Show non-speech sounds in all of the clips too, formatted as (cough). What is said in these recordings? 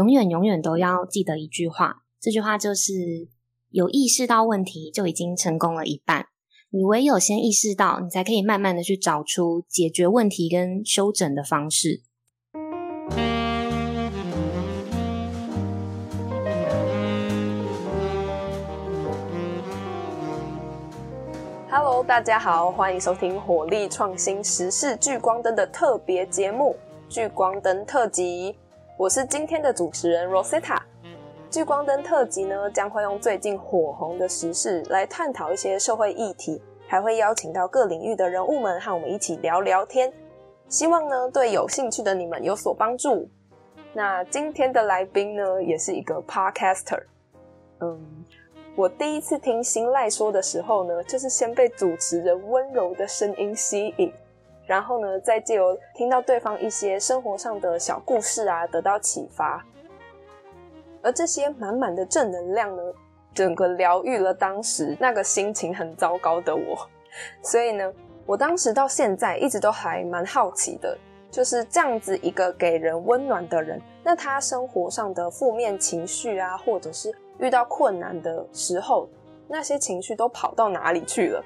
永远永远都要记得一句话，这句话就是有意识到问题就已经成功了一半。你唯有先意识到，你才可以慢慢的去找出解决问题跟修整的方式。Hello，大家好，欢迎收听火力创新时事聚光灯的特别节目《聚光灯特辑》。我是今天的主持人 Rosetta。聚光灯特辑呢，将会用最近火红的时事来探讨一些社会议题，还会邀请到各领域的人物们和我们一起聊聊天。希望呢，对有兴趣的你们有所帮助。那今天的来宾呢，也是一个 Podcaster。嗯，我第一次听新赖说的时候呢，就是先被主持人温柔的声音吸引，然后呢，再借由听到对方一些生活上的小故事啊，得到启发。而这些满满的正能量呢，整个疗愈了当时那个心情很糟糕的我。(laughs) 所以呢，我当时到现在一直都还蛮好奇的，就是这样子一个给人温暖的人，那他生活上的负面情绪啊，或者是遇到困难的时候，那些情绪都跑到哪里去了？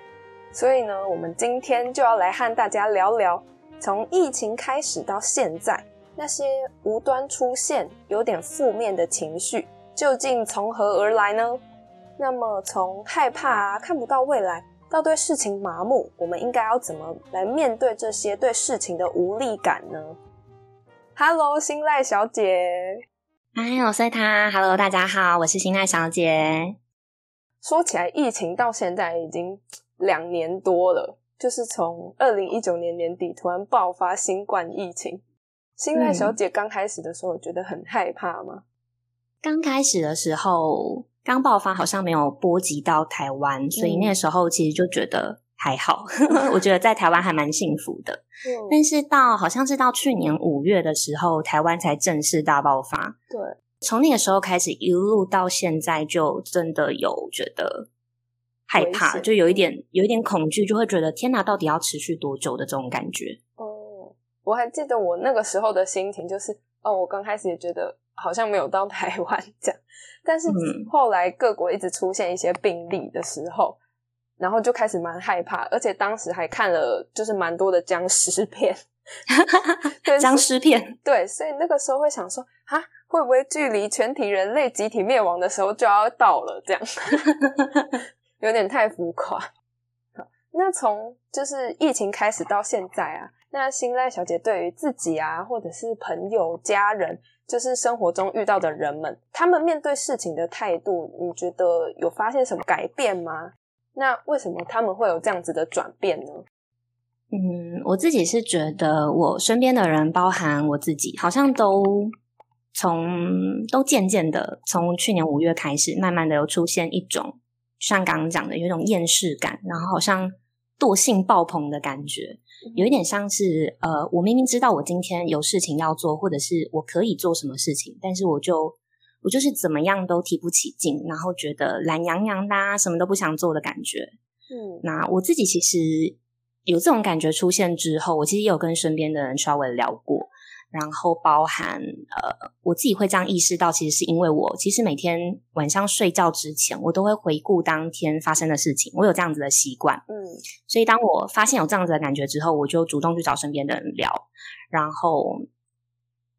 所以呢，我们今天就要来和大家聊聊，从疫情开始到现在。那些无端出现、有点负面的情绪，究竟从何而来呢？那么，从害怕啊、看不到未来，到对事情麻木，我们应该要怎么来面对这些对事情的无力感呢？Hello，新赖小姐。哎，我是他。Hello，大家好，我是新赖小姐。说起来，疫情到现在已经两年多了，就是从二零一九年年底突然爆发新冠疫情。新赖小姐刚开始的时候觉得很害怕吗？刚开始的时候，刚爆发好像没有波及到台湾，所以那个时候其实就觉得还好。(laughs) 我觉得在台湾还蛮幸福的。但是到好像是到去年五月的时候，台湾才正式大爆发。对，从那个时候开始一路到现在，就真的有觉得害怕，就有一点。有一点恐惧，就会觉得天哪，到底要持续多久的这种感觉。哦我还记得我那个时候的心情，就是哦，我刚开始也觉得好像没有到台湾这样，但是后来各国一直出现一些病例的时候，然后就开始蛮害怕，而且当时还看了就是蛮多的僵尸片，(laughs) 僵尸片，对，所以那个时候会想说啊，会不会距离全体人类集体灭亡的时候就要到了？这样 (laughs) 有点太浮夸。那从就是疫情开始到现在啊。那新赖小姐对于自己啊，或者是朋友、家人，就是生活中遇到的人们，他们面对事情的态度，你觉得有发现什么改变吗？那为什么他们会有这样子的转变呢？嗯，我自己是觉得，我身边的人，包含我自己，好像都从都渐渐的，从去年五月开始，慢慢的有出现一种像刚刚讲的，有一种厌世感，然后好像惰性爆棚的感觉。有一点像是，呃，我明明知道我今天有事情要做，或者是我可以做什么事情，但是我就我就是怎么样都提不起劲，然后觉得懒洋洋的，什么都不想做的感觉。嗯，那我自己其实有这种感觉出现之后，我其实也有跟身边的人稍微聊过。然后包含呃，我自己会这样意识到，其实是因为我其实每天晚上睡觉之前，我都会回顾当天发生的事情，我有这样子的习惯，嗯，所以当我发现有这样子的感觉之后，我就主动去找身边的人聊，然后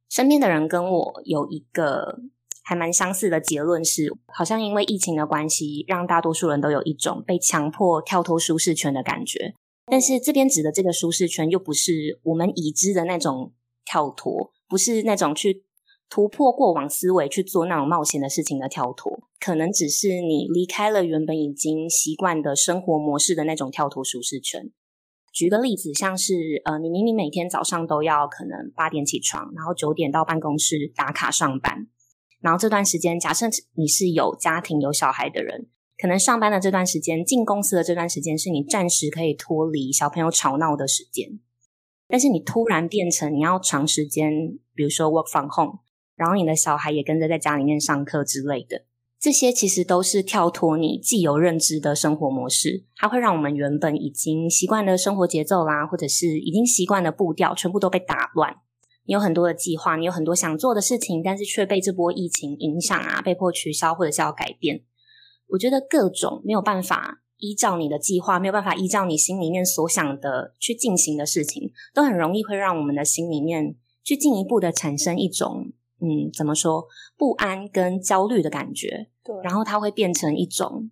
身边的人跟我有一个还蛮相似的结论是，好像因为疫情的关系，让大多数人都有一种被强迫跳脱舒适圈的感觉，但是这边指的这个舒适圈，又不是我们已知的那种。跳脱不是那种去突破过往思维去做那种冒险的事情的跳脱，可能只是你离开了原本已经习惯的生活模式的那种跳脱舒适圈。举个例子，像是呃，你明明每天早上都要可能八点起床，然后九点到办公室打卡上班，然后这段时间假设你是有家庭有小孩的人，可能上班的这段时间进公司的这段时间是你暂时可以脱离小朋友吵闹的时间。但是你突然变成你要长时间，比如说 work from home，然后你的小孩也跟着在家里面上课之类的，这些其实都是跳脱你既有认知的生活模式，它会让我们原本已经习惯的生活节奏啦，或者是已经习惯的步调，全部都被打乱。你有很多的计划，你有很多想做的事情，但是却被这波疫情影响啊，被迫取消或者是要改变。我觉得各种没有办法依照你的计划，没有办法依照你心里面所想的去进行的事情，都很容易会让我们的心里面去进一步的产生一种嗯，怎么说不安跟焦虑的感觉。对，然后它会变成一种，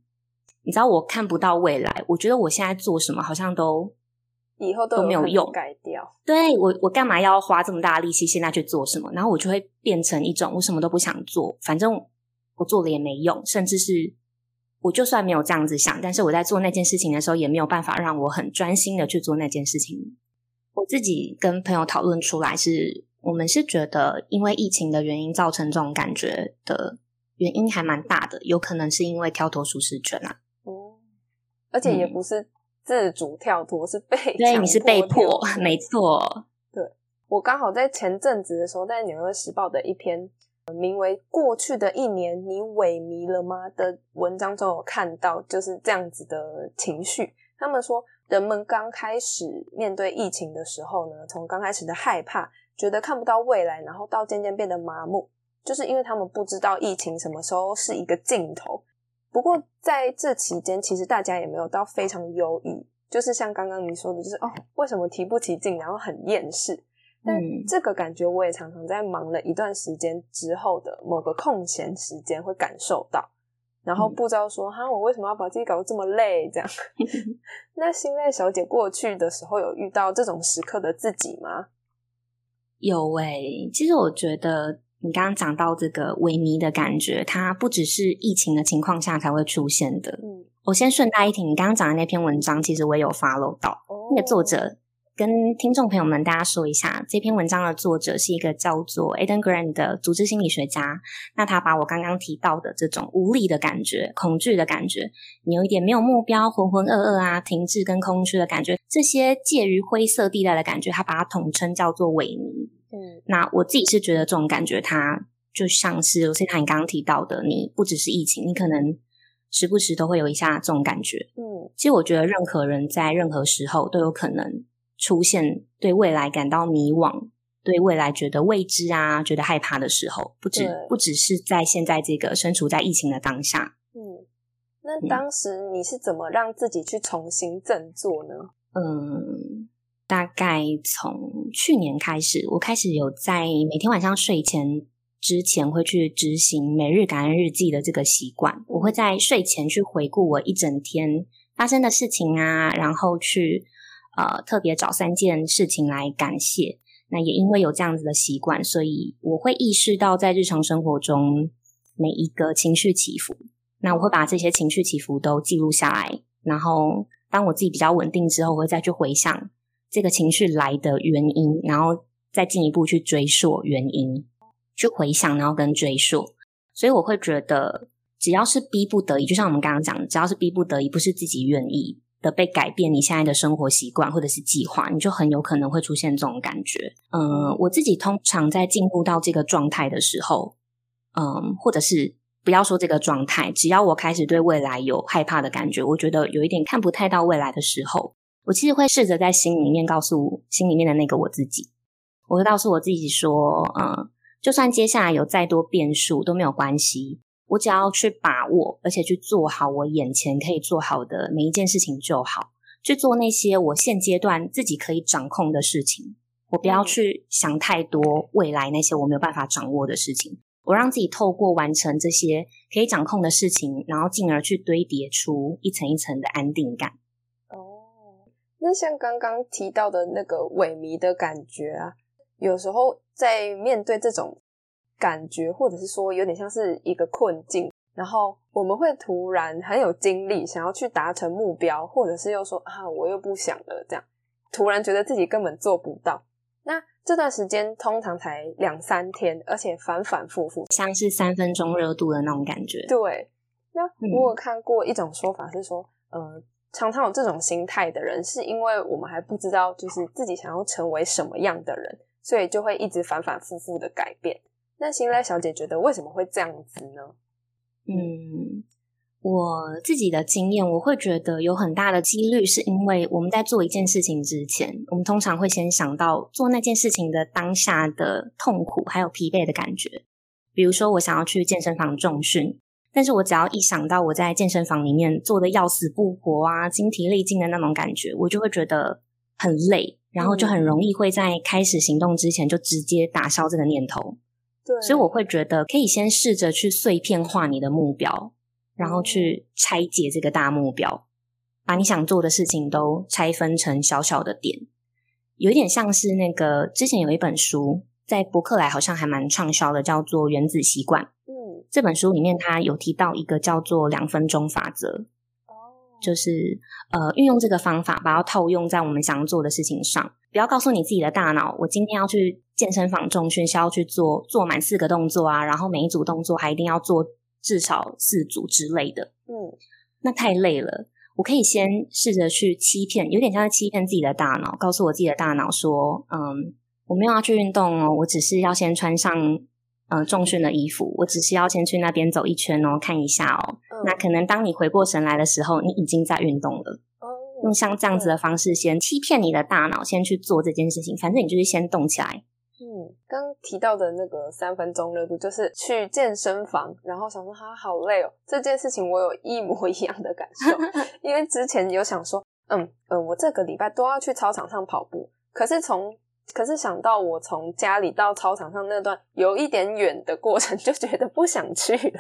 你知道，我看不到未来，我觉得我现在做什么好像都。以后都没有用，改掉。对我，我干嘛要花这么大的力气现在去做什么？然后我就会变成一种我什么都不想做，反正我做了也没用，甚至是我就算没有这样子想，但是我在做那件事情的时候，也没有办法让我很专心的去做那件事情。我自己跟朋友讨论出来，是我们是觉得因为疫情的原因造成这种感觉的原因还蛮大的，有可能是因为跳脱舒适圈啊。哦，而且也不是。自主跳脱是被对，你是被迫，(laughs) 没错。对我刚好在前阵子的时候，在《纽约时报》的一篇名为《过去的一年，你萎靡了吗》的文章中，有看到就是这样子的情绪。他们说，人们刚开始面对疫情的时候呢，从刚开始的害怕，觉得看不到未来，然后到渐渐变得麻木，就是因为他们不知道疫情什么时候是一个尽头。不过在这期间，其实大家也没有到非常忧郁，就是像刚刚你说的，就是哦，为什么提不起劲，然后很厌世。但这个感觉我也常常在忙了一段时间之后的某个空闲时间会感受到，然后不知道说哈，我为什么要把自己搞得这么累？这样。(laughs) (laughs) 那心累小姐过去的时候有遇到这种时刻的自己吗？有诶，其实我觉得。你刚刚讲到这个萎靡的感觉，它不只是疫情的情况下才会出现的。嗯，我先顺带一提，你刚刚讲的那篇文章，其实我也有 follow 到。那个作者跟听众朋友们大家说一下，这篇文章的作者是一个叫做 Eden Grant 的组织心理学家。那他把我刚刚提到的这种无力的感觉、恐惧的感觉，你有一点没有目标、浑浑噩噩啊、停滞跟空虚的感觉，这些介于灰色地带的感觉，他把它统称叫做萎靡。嗯，那我自己是觉得这种感觉，它就像是，我是他你刚刚提到的，你不只是疫情，你可能时不时都会有一下这种感觉。嗯，其实我觉得任何人在任何时候都有可能出现对未来感到迷惘、对未来觉得未知啊、觉得害怕的时候，不止不只是在现在这个身处在疫情的当下。嗯，那当时你是怎么让自己去重新振作呢？嗯。大概从去年开始，我开始有在每天晚上睡前之前会去执行每日感恩日记的这个习惯。我会在睡前去回顾我一整天发生的事情啊，然后去呃特别找三件事情来感谢。那也因为有这样子的习惯，所以我会意识到在日常生活中每一个情绪起伏。那我会把这些情绪起伏都记录下来，然后当我自己比较稳定之后，我会再去回想。这个情绪来的原因，然后再进一步去追溯原因，去回想，然后跟追溯。所以我会觉得，只要是逼不得已，就像我们刚刚讲的，只要是逼不得已，不是自己愿意的被改变你现在的生活习惯或者是计划，你就很有可能会出现这种感觉。嗯，我自己通常在进入到这个状态的时候，嗯，或者是不要说这个状态，只要我开始对未来有害怕的感觉，我觉得有一点看不太到未来的时候。我其实会试着在心里面告诉心里面的那个我自己，我会告诉我自己说，嗯，就算接下来有再多变数都没有关系，我只要去把握，而且去做好我眼前可以做好的每一件事情就好，去做那些我现阶段自己可以掌控的事情，我不要去想太多未来那些我没有办法掌握的事情，我让自己透过完成这些可以掌控的事情，然后进而去堆叠出一层一层的安定感。哦那像刚刚提到的那个萎靡的感觉啊，有时候在面对这种感觉，或者是说有点像是一个困境，然后我们会突然很有精力，想要去达成目标，或者是又说啊，我又不想了，这样突然觉得自己根本做不到。那这段时间通常才两三天，而且反反复复，像是三分钟热度的那种感觉。对，那我有看过一种说法是说，呃。常常有这种心态的人，是因为我们还不知道，就是自己想要成为什么样的人，所以就会一直反反复复的改变。那新来小姐觉得为什么会这样子呢？嗯，我自己的经验，我会觉得有很大的几率是因为我们在做一件事情之前，我们通常会先想到做那件事情的当下的痛苦还有疲惫的感觉。比如说，我想要去健身房重训，但是我只要一想到我在健身房里面做的要死不活啊、精疲力尽的那种感觉，我就会觉得很累，然后就很容易会在开始行动之前就直接打消这个念头。对，所以我会觉得可以先试着去碎片化你的目标。然后去拆解这个大目标，把你想做的事情都拆分成小小的点，有一点像是那个之前有一本书在博客来好像还蛮畅销的，叫做《原子习惯》。嗯，这本书里面它有提到一个叫做两分钟法则，哦，就是呃运用这个方法把它套用在我们想做的事情上，不要告诉你自己的大脑，我今天要去健身房重训，需要去做做满四个动作啊，然后每一组动作还一定要做。至少四组之类的，嗯，那太累了。我可以先试着去欺骗，有点像是欺骗自己的大脑，告诉我自己的大脑说，嗯，我没有要去运动哦，我只是要先穿上呃重训的衣服，我只是要先去那边走一圈哦，看一下哦。那可能当你回过神来的时候，你已经在运动了。用像这样子的方式，先欺骗你的大脑，先去做这件事情，反正你就是先动起来。嗯，刚提到的那个三分钟热度，就是去健身房，然后想说他好累哦。这件事情我有一模一样的感受，(laughs) 因为之前有想说，嗯嗯，我这个礼拜都要去操场上跑步，可是从可是想到我从家里到操场上那段有一点远的过程，(laughs) 就觉得不想去了。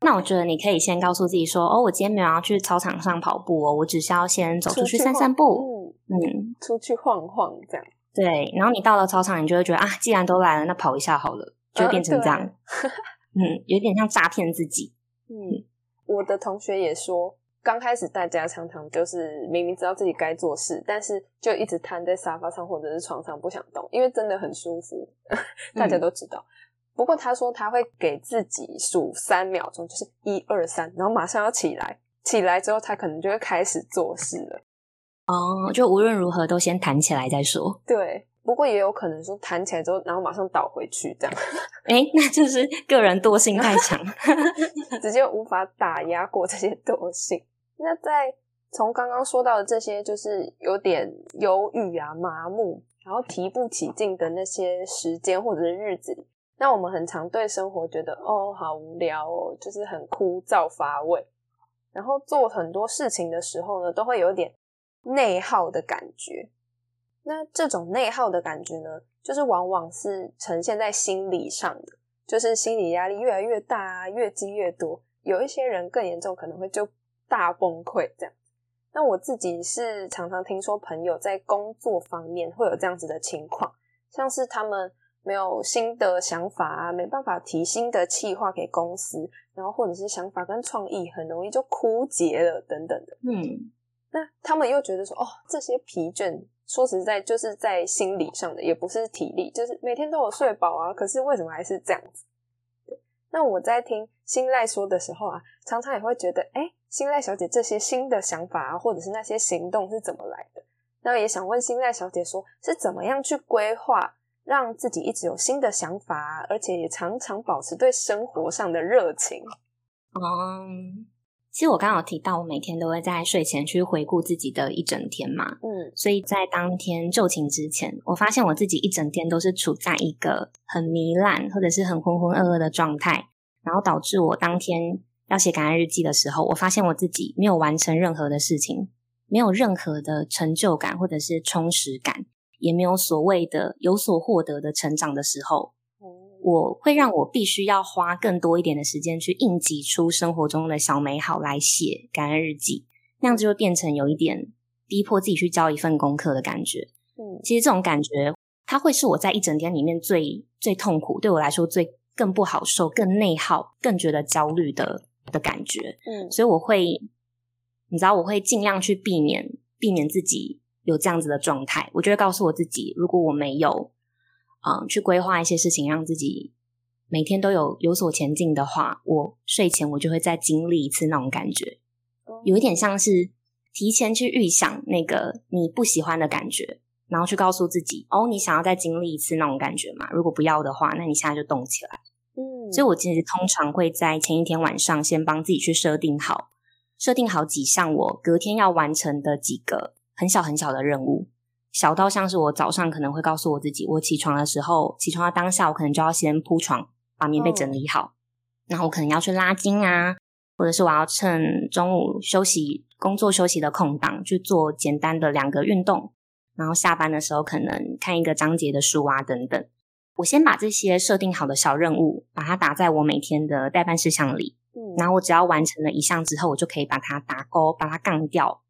那我觉得你可以先告诉自己说，哦，我今天没有要去操场上跑步哦，我只需要先走出去散散步，嗯嗯，出去晃晃这样。对，然后你到了操场，你就会觉得啊，既然都来了，那跑一下好了，就变成这样。嗯，有点像诈骗自己。嗯，我的同学也说，刚开始大家常常就是明明知道自己该做事，但是就一直瘫在沙发上或者是床上不想动，因为真的很舒服。(laughs) 大家都知道。不过他说他会给自己数三秒钟，就是一二三，然后马上要起来。起来之后，他可能就会开始做事了。哦，就无论如何都先弹起来再说。(laughs) 对，不过也有可能说弹起来之后，然后马上倒回去这样。(laughs) 哎，那就是个人惰性太强，(laughs) 直接无法打压过这些惰性。那在从刚刚说到的这些，就是有点忧郁啊、麻木，然后提不起劲的那些时间或者是日子里，那我们很常对生活觉得哦，好无聊哦，就是很枯燥乏味。然后做很多事情的时候呢，都会有点。内耗的感觉，那这种内耗的感觉呢，就是往往是呈现在心理上的，就是心理压力越来越大，越积越多。有一些人更严重，可能会就大崩溃这样。那我自己是常常听说朋友在工作方面会有这样子的情况，像是他们没有新的想法啊，没办法提新的计划给公司，然后或者是想法跟创意很容易就枯竭了等等的，嗯。那他们又觉得说，哦，这些疲倦，说实在，就是在心理上的，也不是体力，就是每天都有睡饱啊，可是为什么还是这样子？那我在听新赖说的时候啊，常常也会觉得，哎，新赖小姐这些新的想法啊，或者是那些行动是怎么来的？那也想问新赖小姐，说是怎么样去规划，让自己一直有新的想法，而且也常常保持对生活上的热情？嗯。其实我刚好提到，我每天都会在睡前去回顾自己的一整天嘛，嗯，所以在当天就寝之前，我发现我自己一整天都是处在一个很糜烂或者是很浑浑噩噩的状态，然后导致我当天要写感恩日记的时候，我发现我自己没有完成任何的事情，没有任何的成就感或者是充实感，也没有所谓的有所获得的成长的时候。我会让我必须要花更多一点的时间去应急出生活中的小美好来写感恩日记，那样子就变成有一点逼迫自己去交一份功课的感觉。嗯，其实这种感觉，它会是我在一整天里面最最痛苦，对我来说最更不好受、更内耗、更觉得焦虑的的感觉。嗯，所以我会，你知道，我会尽量去避免避免自己有这样子的状态。我就会告诉我自己，如果我没有。啊，去规划一些事情，让自己每天都有有所前进的话，我睡前我就会再经历一次那种感觉，有一点像是提前去预想那个你不喜欢的感觉，然后去告诉自己，哦，你想要再经历一次那种感觉嘛？如果不要的话，那你现在就动起来。嗯，所以我其实通常会在前一天晚上先帮自己去设定好设定好几项我隔天要完成的几个很小很小的任务，小到像是我早上可能会告诉我自己，我起床的时候，起床的当下，我可能就要先铺床，把棉被整理好，然后我可能要去拉筋啊，或者是我要趁中午休息、工作休息的空档去做简单的两个运动，然后下班的时候可能看一个章节的书啊等等。我先把这些设定好的小任务，把它打在我每天的代办事项里。嗯，然后我只要完成了一项之后，我就可以把它打勾，把它杠掉。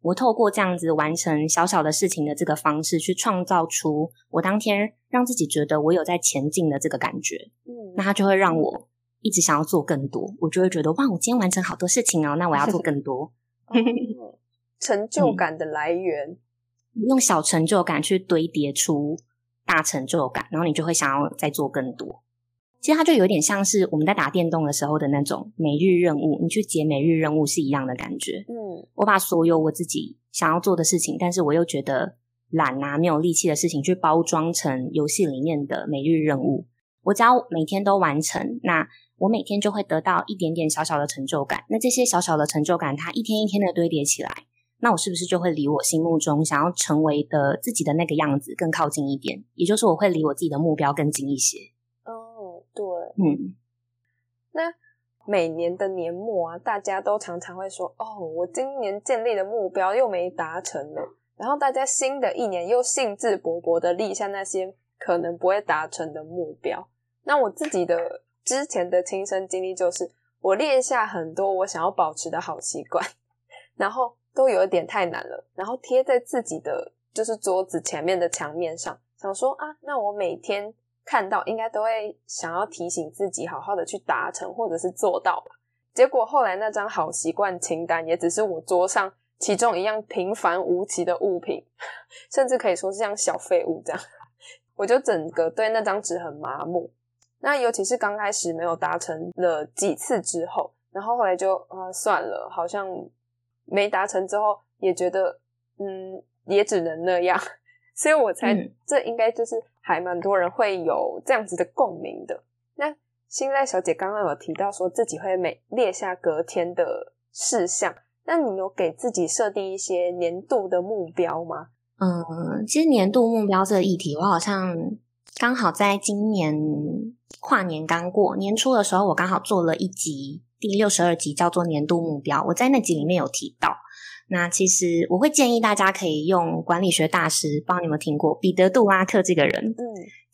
我透过这样子完成小小的事情的这个方式，去创造出我当天让自己觉得我有在前进的这个感觉。嗯，那它就会让我一直想要做更多。我就会觉得哇，我今天完成好多事情哦，那我要做更多。(laughs) 成就感的来源，用小成就感去堆叠出。大成就感，然后你就会想要再做更多。其实它就有点像是我们在打电动的时候的那种每日任务，你去解每日任务是一样的感觉。嗯，我把所有我自己想要做的事情，但是我又觉得懒啊、没有力气的事情，去包装成游戏里面的每日任务。我只要每天都完成，那我每天就会得到一点点小小的成就感。那这些小小的成就感，它一天一天的堆叠起来。那我是不是就会离我心目中想要成为的自己的那个样子更靠近一点？也就是我会离我自己的目标更近一些。哦，对，嗯。那每年的年末啊，大家都常常会说：“哦，我今年建立的目标又没达成了。”然后大家新的一年又兴致勃勃的立下那些可能不会达成的目标。那我自己的之前的亲身经历就是，我列下很多我想要保持的好习惯，(laughs) 然后。都有一点太难了，然后贴在自己的就是桌子前面的墙面上，想说啊，那我每天看到应该都会想要提醒自己好好的去达成或者是做到吧。结果后来那张好习惯清单也只是我桌上其中一样平凡无奇的物品，(laughs) 甚至可以说是像小废物这样，我就整个对那张纸很麻木。那尤其是刚开始没有达成了几次之后，然后后来就啊算了，好像。没达成之后，也觉得嗯，也只能那样，(laughs) 所以我才这应该就是还蛮多人会有这样子的共鸣的。那新在小姐刚刚有提到说自己会每列下隔天的事项，那你有给自己设定一些年度的目标吗？嗯，其实年度目标这个议题，我好像刚好在今年跨年刚过年初的时候，我刚好做了一集。第六十二集叫做年度目标，我在那集里面有提到。那其实我会建议大家可以用管理学大师，帮你们听过彼得·杜拉克这个人，嗯，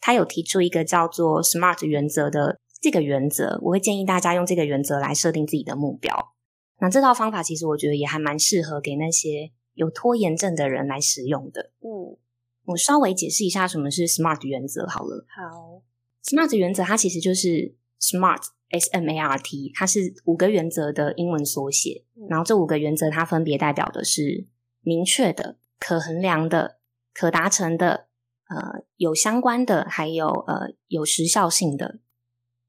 他有提出一个叫做 SMART 原则的这个原则，我会建议大家用这个原则来设定自己的目标。那这套方法其实我觉得也还蛮适合给那些有拖延症的人来使用的。嗯，我稍微解释一下什么是 SMART 原则好了。好，SMART 原则它其实就是 SMART。S M A R T，它是五个原则的英文缩写。然后这五个原则，它分别代表的是明确的、可衡量的、可达成的、呃有相关的，还有呃有时效性的。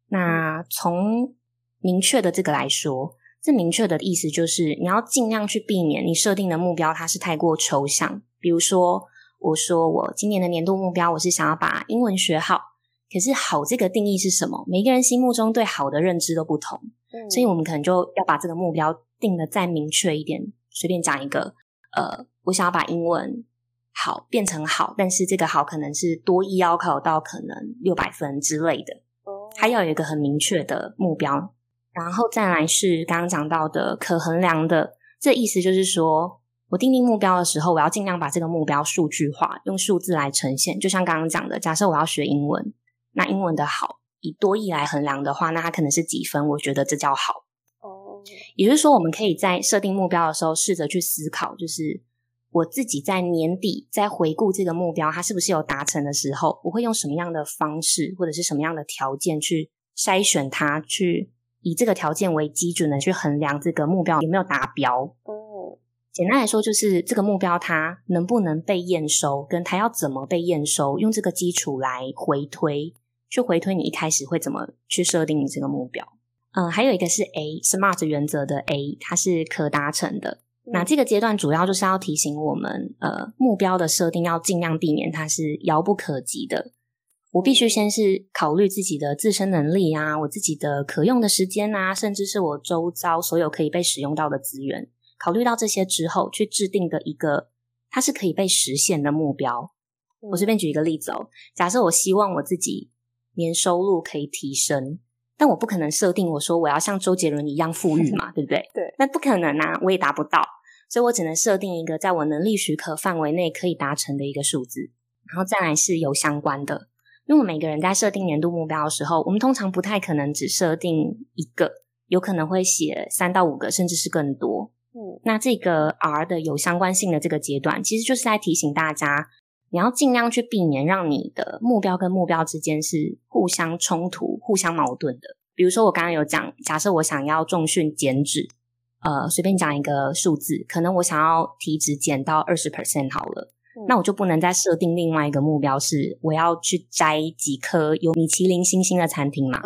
那从明确的这个来说，这明确的意思就是你要尽量去避免你设定的目标它是太过抽象。比如说，我说我今年的年度目标，我是想要把英文学好。可是好这个定义是什么？每个人心目中对好的认知都不同，嗯，所以我们可能就要把这个目标定的再明确一点。随便讲一个，呃，我想要把英文好变成好，但是这个好可能是多一要考到可能六百分之类的，哦，还要有一个很明确的目标。然后再来是刚刚讲到的可衡量的，这意思就是说我定定目标的时候，我要尽量把这个目标数据化，用数字来呈现。就像刚刚讲的，假设我要学英文。那英文的好以多义来衡量的话，那它可能是几分？我觉得这叫好哦。也就是说，我们可以在设定目标的时候，试着去思考，就是我自己在年底在回顾这个目标，它是不是有达成的时候，我会用什么样的方式或者是什么样的条件去筛选它，去以这个条件为基准的去衡量这个目标有没有达标。哦，简单来说，就是这个目标它能不能被验收，跟它要怎么被验收，用这个基础来回推。去回推你一开始会怎么去设定你这个目标？嗯，还有一个是 A SMART 原则的 A，它是可达成的。那这个阶段主要就是要提醒我们，呃，目标的设定要尽量避免它是遥不可及的。我必须先是考虑自己的自身能力啊，我自己的可用的时间啊，甚至是我周遭所有可以被使用到的资源。考虑到这些之后，去制定的一个它是可以被实现的目标。我随便举一个例子哦，假设我希望我自己年收入可以提升，但我不可能设定我说我要像周杰伦一样富裕嘛，(laughs) 对不对？对，那不可能啊，我也达不到，所以我只能设定一个在我能力许可范围内可以达成的一个数字，然后再来是有相关的。因为每个人在设定年度目标的时候，我们通常不太可能只设定一个，有可能会写三到五个，甚至是更多。嗯，那这个 R 的有相关性的这个阶段，其实就是在提醒大家，你要尽量去避免让你的目标跟目标之间是互相冲突、互相矛盾的。比如说，我刚刚有讲，假设我想要重训减脂，呃，随便讲一个数字，可能我想要体脂减到二十 percent 好了。那我就不能再设定另外一个目标，是我要去摘几颗有米其林星星的餐厅嘛？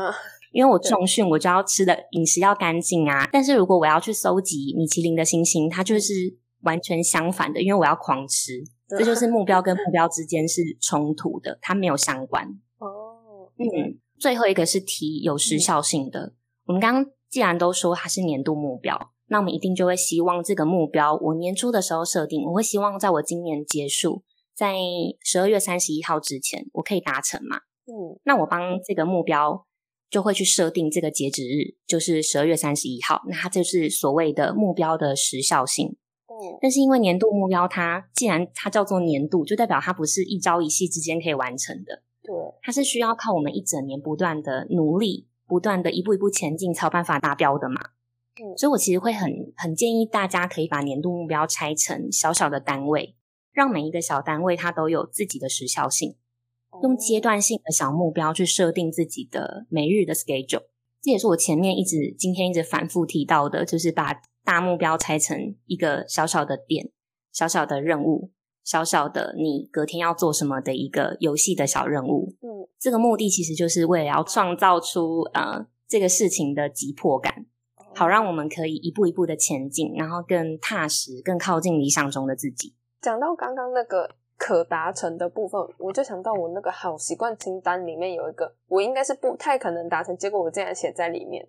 因为我重训，我就要吃的饮食要干净啊。但是如果我要去搜集米其林的星星，它就是完全相反的，因为我要狂吃，这就是目标跟目标之间是冲突的，它没有相关。哦，嗯，最后一个是提有时效性的。我们刚刚既然都说它是年度目标。那我们一定就会希望这个目标，我年初的时候设定，我会希望在我今年结束，在十二月三十一号之前，我可以达成嘛？嗯，那我帮这个目标就会去设定这个截止日，就是十二月三十一号。那它就是所谓的目标的时效性。嗯，但是因为年度目标，它既然它叫做年度，就代表它不是一朝一夕之间可以完成的。对，它是需要靠我们一整年不断的努力，不断的一步一步前进，才有办法达标的嘛。嗯所以，我其实会很很建议大家可以把年度目标拆成小小的单位，让每一个小单位它都有自己的时效性，用阶段性的小目标去设定自己的每日的 schedule。这也是我前面一直今天一直反复提到的，就是把大目标拆成一个小小的点、小小的任务、小小的你隔天要做什么的一个游戏的小任务。嗯，这个目的其实就是为了要创造出呃这个事情的急迫感。好，让我们可以一步一步的前进，然后更踏实、更靠近理想中的自己。讲到刚刚那个可达成的部分，我就想到我那个好习惯清单里面有一个，我应该是不太可能达成，结果我竟然写在里面。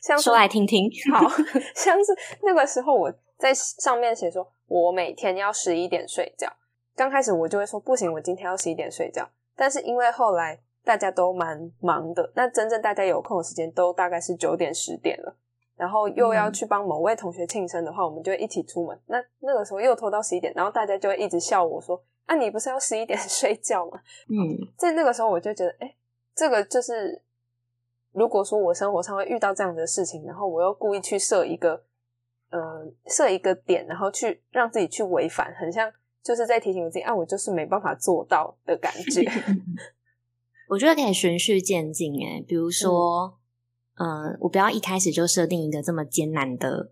像说来听听，(laughs) 好像是那个时候我在上面写说，我每天要十一点睡觉。刚开始我就会说不行，我今天要十一点睡觉。但是因为后来大家都蛮忙的，那真正大家有空的时间都大概是九点、十点了。然后又要去帮某位同学庆生的话，我们就一起出门。那那个时候又拖到十一点，然后大家就会一直笑我说：“啊，你不是要十一点 (laughs) 睡觉吗？”嗯，在那个时候我就觉得，哎，这个就是如果说我生活上会遇到这样的事情，然后我又故意去设一个，呃，设一个点，然后去让自己去违反，很像就是在提醒我自己，啊，我就是没办法做到的感觉。(laughs) 我觉得可以循序渐进，哎，比如说。嗯，我不要一开始就设定一个这么艰难的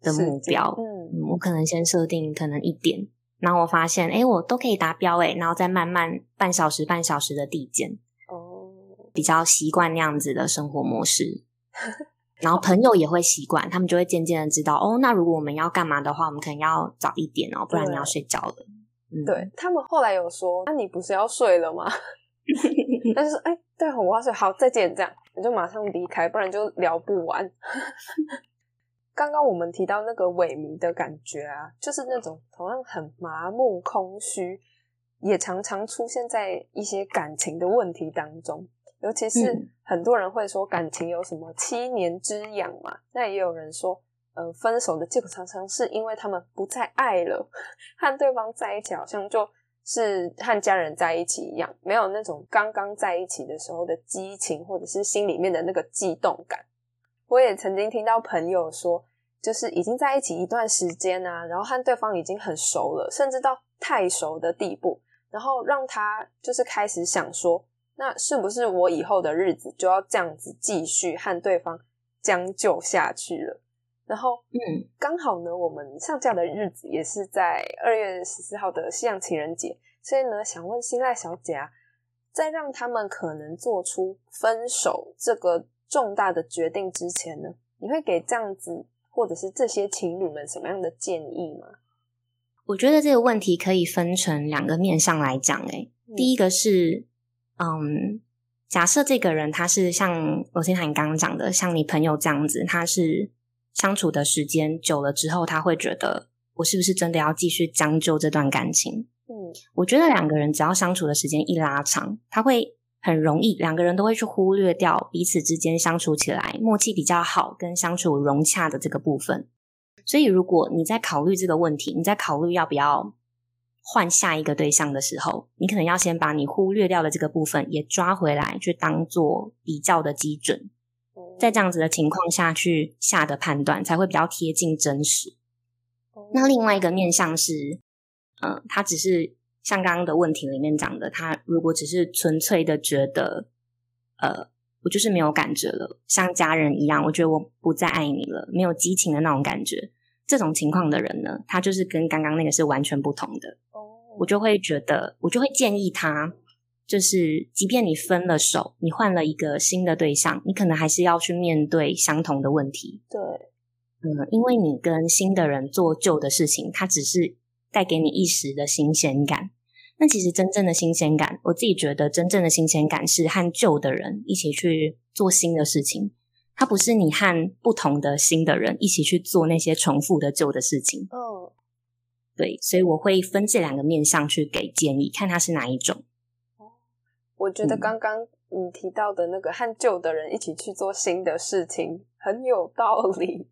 的目标。嗯，我可能先设定可能一点，然后我发现，哎，我都可以达标，哎，然后再慢慢半小时、半小时的递减。哦，比较习惯那样子的生活模式，(laughs) 然后朋友也会习惯，他们就会渐渐的知道，哦，那如果我们要干嘛的话，我们可能要早一点哦，不然你要睡觉了。嗯，对他们后来有说，那你不是要睡了吗？(laughs) 他就说，哎，对，我要睡，好，再见，这样。你就马上离开，不然就聊不完。刚刚我们提到那个萎靡的感觉啊，就是那种同样很麻木、空虚，也常常出现在一些感情的问题当中。尤其是很多人会说感情有什么七年之痒嘛，那也有人说，呃，分手的借口常常是因为他们不再爱了，和对方在一起好像就。是和家人在一起一样，没有那种刚刚在一起的时候的激情，或者是心里面的那个悸动感。我也曾经听到朋友说，就是已经在一起一段时间啊，然后和对方已经很熟了，甚至到太熟的地步，然后让他就是开始想说，那是不是我以后的日子就要这样子继续和对方将就下去了？然后，嗯，刚好呢，我们上架的日子也是在二月十四号的西洋情人节，所以呢，想问新赖小姐啊，在让他们可能做出分手这个重大的决定之前呢，你会给这样子或者是这些情侣们什么样的建议吗？我觉得这个问题可以分成两个面上来讲，诶第一个是，嗯，假设这个人他是像罗先涵刚刚讲的，像你朋友这样子，他是相处的时间久了之后，他会觉得我是不是真的要继续将就这段感情？嗯，我觉得两个人只要相处的时间一拉长，他会很容易两个人都会去忽略掉彼此之间相处起来默契比较好、跟相处融洽的这个部分。所以，如果你在考虑这个问题，你在考虑要不要。换下一个对象的时候，你可能要先把你忽略掉的这个部分也抓回来，去当做比较的基准，在这样子的情况下去下的判断才会比较贴近真实。那另外一个面向是，嗯，他只是像刚刚的问题里面讲的，他如果只是纯粹的觉得，呃，我就是没有感觉了，像家人一样，我觉得我不再爱你了，没有激情的那种感觉，这种情况的人呢，他就是跟刚刚那个是完全不同的。我就会觉得，我就会建议他，就是即便你分了手，你换了一个新的对象，你可能还是要去面对相同的问题。对，嗯，因为你跟新的人做旧的事情，它只是带给你一时的新鲜感。那其实真正的新鲜感，我自己觉得真正的新鲜感是和旧的人一起去做新的事情，它不是你和不同的新的人一起去做那些重复的旧的事情。哦。对，所以我会分这两个面向去给建议，看他是哪一种。我觉得刚刚你提到的那个和旧的人一起去做新的事情很有道理。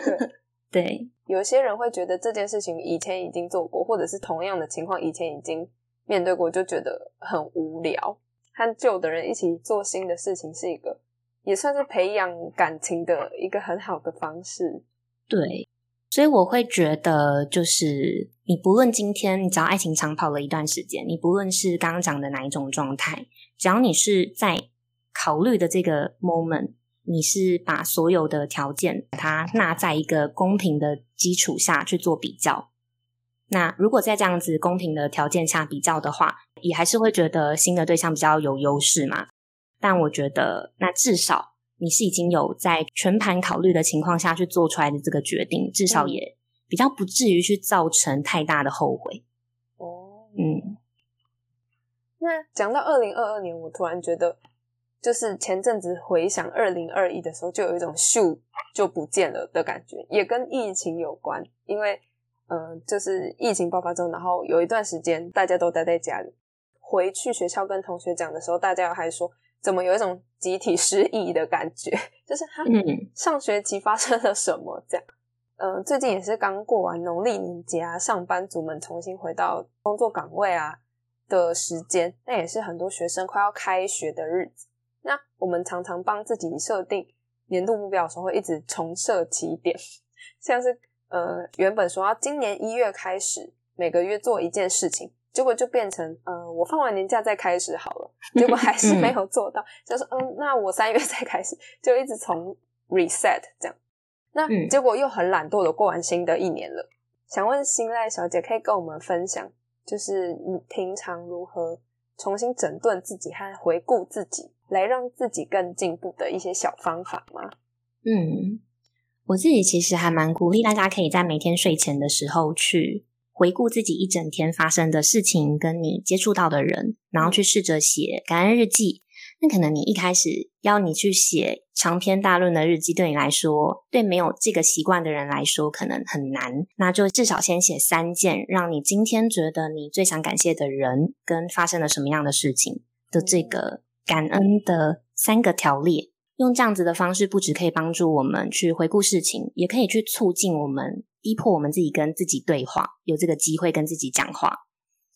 (laughs) 对，有些人会觉得这件事情以前已经做过，或者是同样的情况以前已经面对过，就觉得很无聊。和旧的人一起做新的事情是一个，也算是培养感情的一个很好的方式。对。所以我会觉得，就是你不论今天你只要爱情长跑了一段时间，你不论是刚刚讲的哪一种状态，只要你是在考虑的这个 moment，你是把所有的条件把它纳在一个公平的基础下去做比较。那如果在这样子公平的条件下比较的话，也还是会觉得新的对象比较有优势嘛？但我觉得，那至少。你是已经有在全盘考虑的情况下去做出来的这个决定，至少也比较不至于去造成太大的后悔。哦，嗯。那讲到二零二二年，我突然觉得，就是前阵子回想二零二一的时候，就有一种咻就不见了的感觉，也跟疫情有关。因为，嗯，就是疫情爆发之后，然后有一段时间大家都待在家里，回去学校跟同学讲的时候，大家还说。怎么有一种集体失忆的感觉？(laughs) 就是他上学期发生了什么？这样，嗯，最近也是刚过完农历年节啊，上班族们重新回到工作岗位啊的时间，那也是很多学生快要开学的日子。那我们常常帮自己设定年度目标的时候，会一直重设起点，(laughs) 像是呃，原本说要今年一月开始，每个月做一件事情。结果就变成，呃，我放完年假再开始好了。结果还是没有做到，就是嗯，那我三月再开始，就一直从 reset 这样。那结果又很懒惰的过完新的一年了。想问新赖小姐，可以跟我们分享，就是你平常如何重新整顿自己和回顾自己，来让自己更进步的一些小方法吗？嗯，我自己其实还蛮鼓励大家，可以在每天睡前的时候去。回顾自己一整天发生的事情，跟你接触到的人，然后去试着写感恩日记。那可能你一开始要你去写长篇大论的日记，对你来说，对没有这个习惯的人来说，可能很难。那就至少先写三件，让你今天觉得你最想感谢的人，跟发生了什么样的事情的这个感恩的三个条列。用这样子的方式，不只可以帮助我们去回顾事情，也可以去促进我们。逼迫我们自己跟自己对话，有这个机会跟自己讲话，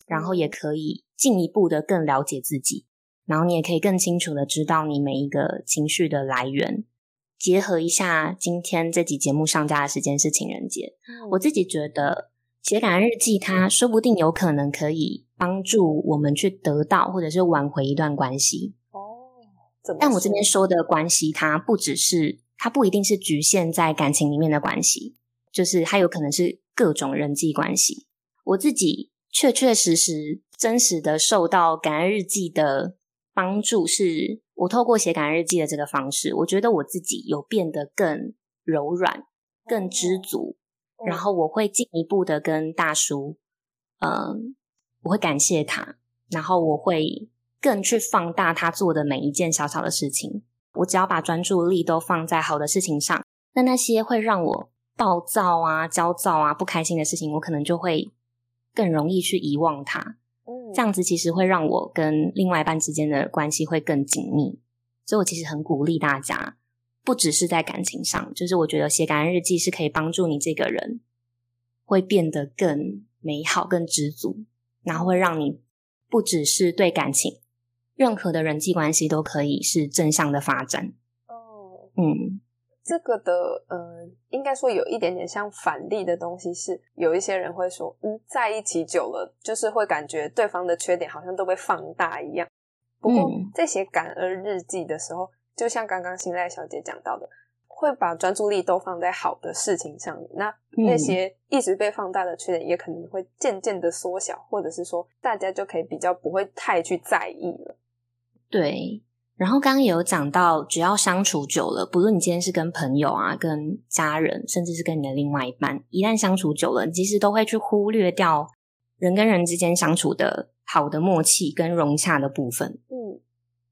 然后也可以进一步的更了解自己，然后你也可以更清楚的知道你每一个情绪的来源。结合一下今天这集节目上架的时间是情人节，我自己觉得写感恩日记，它说不定有可能可以帮助我们去得到或者是挽回一段关系。哦，但我这边说的关系，它不只是，它不一定是局限在感情里面的关系。就是它有可能是各种人际关系。我自己确确实实真实的受到感恩日记的帮助，是我透过写感恩日记的这个方式，我觉得我自己有变得更柔软、更知足。然后我会进一步的跟大叔，嗯，我会感谢他，然后我会更去放大他做的每一件小小的事情。我只要把专注力都放在好的事情上，那那些会让我暴躁啊、焦躁啊、不开心的事情，我可能就会更容易去遗忘它。嗯，这样子其实会让我跟另外一半之间的关系会更紧密。所以我其实很鼓励大家，不只是在感情上，就是我觉得写感恩日记是可以帮助你这个人会变得更美好、更知足，然后会让你不只是对感情。任何的人际关系都可以是正向的发展。哦，嗯，这个的，呃，应该说有一点点像反例的东西是，有一些人会说，嗯，在一起久了，就是会感觉对方的缺点好像都被放大一样。不过嗯在写感恩日记的时候，就像刚刚新赖小姐讲到的，会把专注力都放在好的事情上面，那嗯那些一直被放大的缺点，也可能会渐渐的缩小，或者是说，大家就可以比较不会太去在意了。对。然后刚刚也有讲到，只要相处久了，不论你今天是跟朋友啊、跟家人，甚至是跟你的另外一半，一旦相处久了，你其实都会去忽略掉人跟人之间相处的好的默契跟融洽的部分。嗯，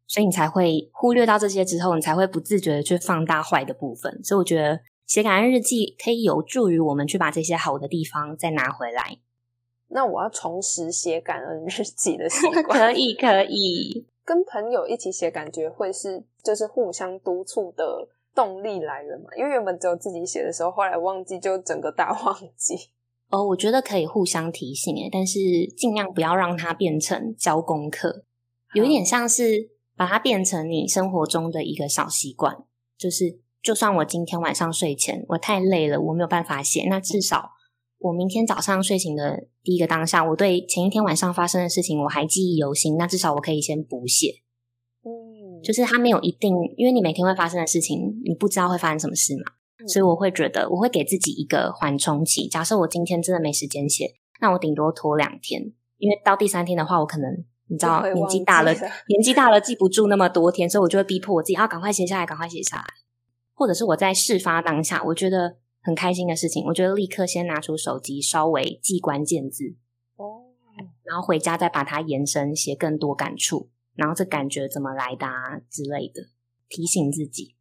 所以你才会忽略到这些之后，你才会不自觉的去放大坏的部分。所以我觉得写感恩日记可以有助于我们去把这些好的地方再拿回来。那我要重拾写感恩日记的习 (laughs) 惯。可以，可以。跟朋友一起写，感觉会是就是互相督促的动力来源嘛？因为原本只有自己写的时候，后来忘记就整个大忘记。哦，我觉得可以互相提醒诶，但是尽量不要让它变成交功课，有一点像是把它变成你生活中的一个小习惯，就是就算我今天晚上睡前我太累了，我没有办法写，那至少我明天早上睡醒的第一个当下，我对前一天晚上发生的事情我还记忆犹新，那至少我可以先补写。嗯，就是它没有一定，因为你每天会发生的事情，你不知道会发生什么事嘛，嗯所以我会觉得我会给自己一个缓冲期。假设我今天真的没时间写，那我顶多拖两天，因为到第三天的话，我可能你知道年纪大了年纪大了记不住那么多天，所以我就会逼迫我自己要赶快写下来，赶快写下来。或者是我在事发当下，我觉得很开心的事情，我觉得立刻先拿出手机，稍微记关键字，哦，然后回家再把它延伸，写更多感触，然后这感觉怎么来的啊之类的，提醒自己。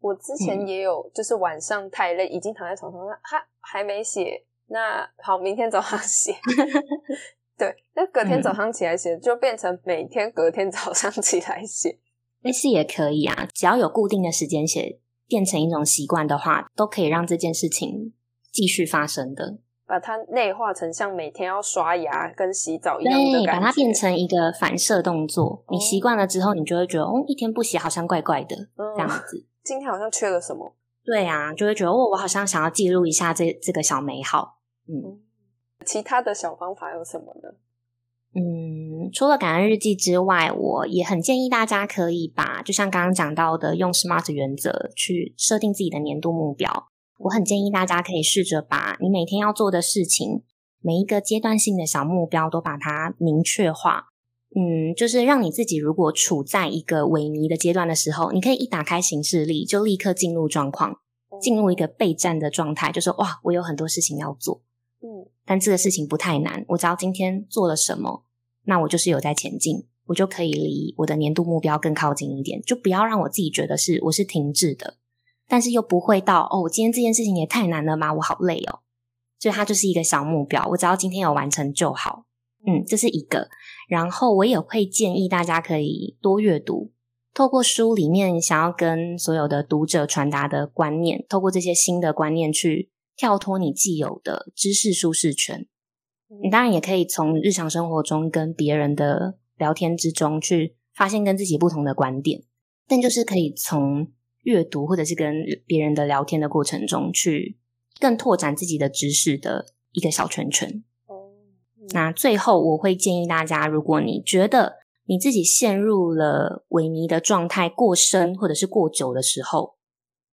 我之前也有，就是晚上太累，已经躺在床上，那哈还没写，那好，明天早上 (laughs) 写。(laughs) 对，那隔天早上起来写，就变成每天隔天早上 (laughs) 起来写。类似也可以啊，只要有固定的时间写，变成一种习惯的话，都可以让这件事情继续发生的。把它内化成像每天要刷牙跟洗澡一样的对，感觉，把它变成一个反射动作。你哦习惯了之后，你就会觉得，哦，一天不洗好像怪怪的，嗯这样子。(laughs) 今天好像缺了什么。对啊，就会觉得，哦，我好像想要记录一下这这个小美好。嗯其他的小方法有什么呢？嗯，除了感恩日记之外，我也很建议大家可以把，就像刚刚讲到的，用 SMART 原则去设定自己的年度目标。我很建议大家可以试着把你每天要做的事情，每一个阶段性的小目标都把它明确化。嗯，就是让你自己如果处在一个萎靡的阶段的时候，你可以一打开行事历就立刻进入状况，进入一个备战的状态，就说哇，我有很多事情要做。嗯但这个事情不太难，我只要今天做了什么，那我就是有在前进，我就可以离我的年度目标更靠近一点。就不要让我自己觉得是我是停滞的，但是又不会到哦，我今天这件事情也太难了吗？我好累哦。所以它就是一个小目标，我只要今天有完成就好。嗯，这是一个。然后我也会建议大家可以多阅读，透过书里面想要跟所有的读者传达的观念，透过这些新的观念去跳脱你既有的知识舒适圈。你当然也可以从日常生活中跟别人的聊天之中去发现跟自己不同的观点，但就是可以从阅读或者是跟别人的聊天的过程中去更拓展自己的知识的一个小圈圈。哦，嗯那最后我会建议大家，如果你觉得你自己陷入了萎靡的状态过深或者是过久的时候，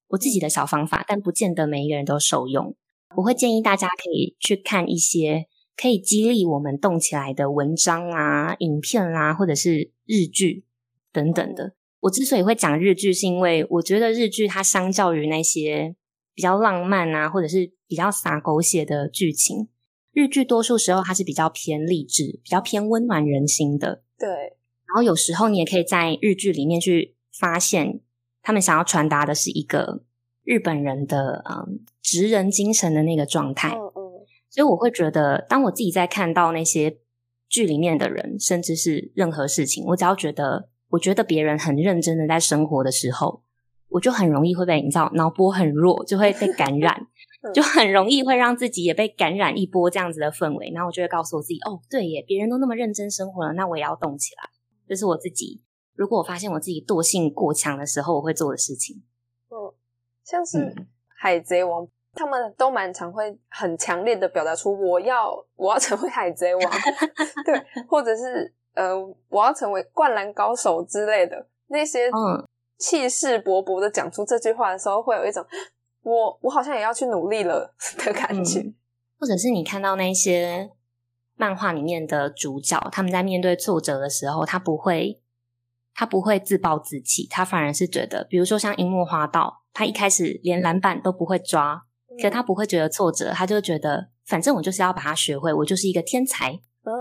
我自己的小方法，但不见得每一个人都受用。我会建议大家可以去看一些可以激励我们动起来的文章啊、影片啦、或者是日剧等等的。我之所以会讲日剧，是因为我觉得日剧它相较于那些比较浪漫啊，或者是比较洒狗血的剧情，日剧多数时候它是比较偏励志、比较偏温暖人心的。对，然后有时候你也可以在日剧里面去发现，他们想要传达的是一个日本人的嗯职人精神的那个状态。所以我会觉得，当我自己在看到那些剧里面的人，甚至是任何事情，我只要觉得我觉得别人很认真的在生活的时候，我就很容易会被你知道脑波很弱，就会被感染。(laughs) 就很容易会让自己也被感染一波这样子的氛围，然后我就会告诉我自己：哦，对耶，别人都那么认真生活了，那我也要动起来。这是我自己，如果我发现我自己惰性过强的时候，我会做的事情。嗯，像是海贼王，他们都蛮常会很强烈的表达出我要我要成为海贼王，(laughs) 对，或者是呃我要成为灌篮高手之类的。那些，嗯，气势勃勃的讲出这句话的时候，会有一种。(gasps) 我我好像也要去努力了 (laughs) 的感觉，或者是你看到那些漫画里面的主角，他们在面对挫折的时候，他不会他不会自暴自弃，他反而是觉得，比如说像樱木花道，他一开始连篮板都不会抓，可他不会觉得挫折，他就觉得反正我就是要把它学会，我就是一个天才，嗯，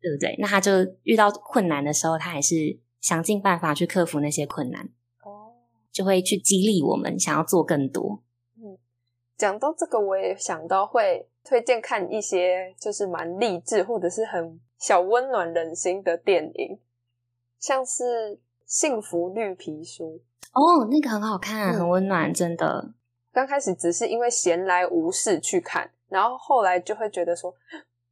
对不对？那他就遇到困难的时候，他还是想尽办法去克服那些困难。就会去激励我们想要做更多。嗯，讲到这个，我也想到会推荐看一些就是蛮励志或者是很小温暖人心的电影，像是《幸福绿皮书》哦，那个很好看，很温暖，真的。刚开始只是因为闲来无事去看，然后后来就会觉得说，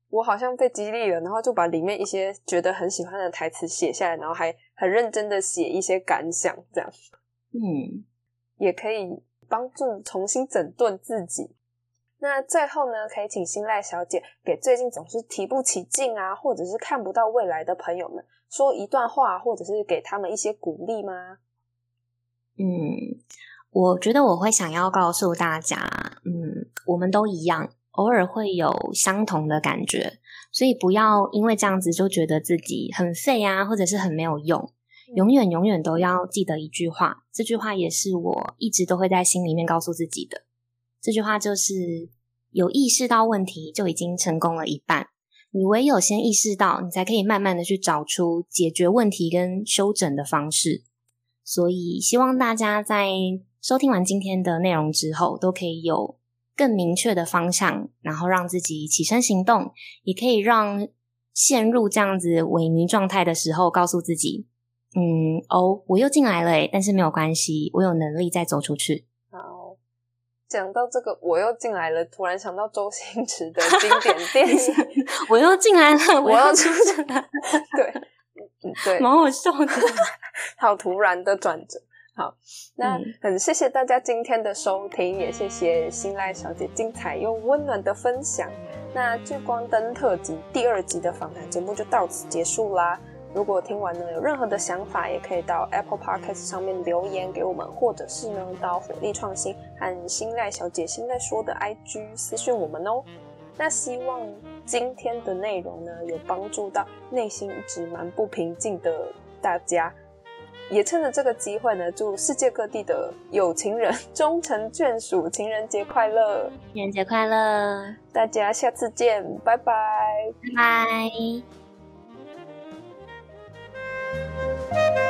我好像被激励了，然后就把里面一些觉得很喜欢的台词写下来，然后还很认真的写一些感想，这样。嗯，也可以帮助重新整顿自己。那最后呢，可以请新赖小姐给最近总是提不起劲啊，或者是看不到未来的朋友们说一段话，或者是给他们一些鼓励吗？嗯，我觉得我会想要告诉大家，嗯，我们都一样，偶尔会有相同的感觉，所以不要因为这样子就觉得自己很废啊，或者是很没有用。永远永远都要记得一句话，这句话也是我一直都会在心里面告诉自己的。这句话就是：有意识到问题就已经成功了一半。你唯有先意识到，你才可以慢慢的去找出解决问题跟修整的方式。所以，希望大家在收听完今天的内容之后，都可以有更明确的方向，然后让自己起身行动，也可以让陷入这样子萎靡状态的时候，告诉自己。嗯哦，我又进来了诶，但是没有关系，我有能力再走出去。好，讲到这个，我又进来了，突然想到周星驰的经典电影，(laughs) 我又进来了，我要出去了。(laughs) 对，对，(laughs) 蛮好笑的，好突然的转折。好，那很谢谢大家今天的收听，也谢谢新赖小姐精彩又温暖的分享。那聚光灯特辑第二集的访谈节目就到此结束啦。如果听完呢有任何的想法，也可以到 Apple Podcast 上面留言给我们，或者是呢到火力创新和新赖小姐现在说的 IG 私讯我们哦。那希望今天的内容呢有帮助到内心一直蛮不平静的大家，也趁着这个机会呢祝世界各地的有情人 (laughs) 终成眷属情人节快乐情人节快乐！大家下次见拜拜拜拜。